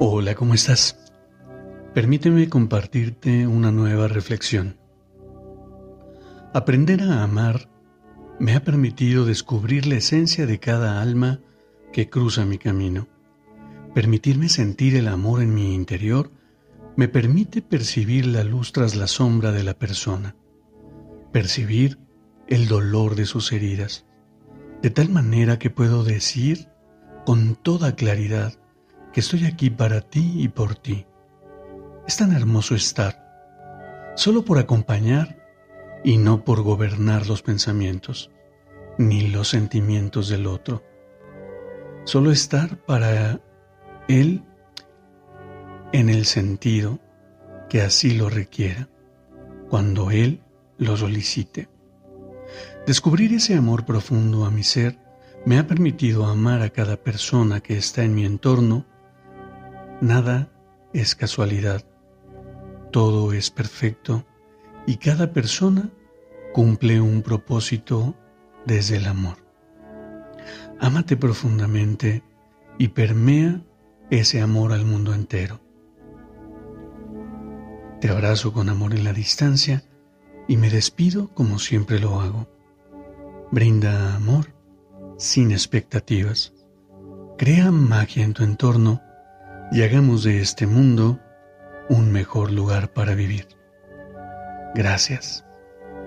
Hola, ¿cómo estás? Permíteme compartirte una nueva reflexión. Aprender a amar me ha permitido descubrir la esencia de cada alma que cruza mi camino. Permitirme sentir el amor en mi interior me permite percibir la luz tras la sombra de la persona, percibir el dolor de sus heridas, de tal manera que puedo decir con toda claridad, que estoy aquí para ti y por ti. Es tan hermoso estar, solo por acompañar y no por gobernar los pensamientos, ni los sentimientos del otro. Solo estar para él en el sentido que así lo requiera, cuando él lo solicite. Descubrir ese amor profundo a mi ser me ha permitido amar a cada persona que está en mi entorno Nada es casualidad, todo es perfecto y cada persona cumple un propósito desde el amor. Ámate profundamente y permea ese amor al mundo entero. Te abrazo con amor en la distancia y me despido como siempre lo hago. Brinda amor sin expectativas. Crea magia en tu entorno y hagamos de este mundo un mejor lugar para vivir. Gracias.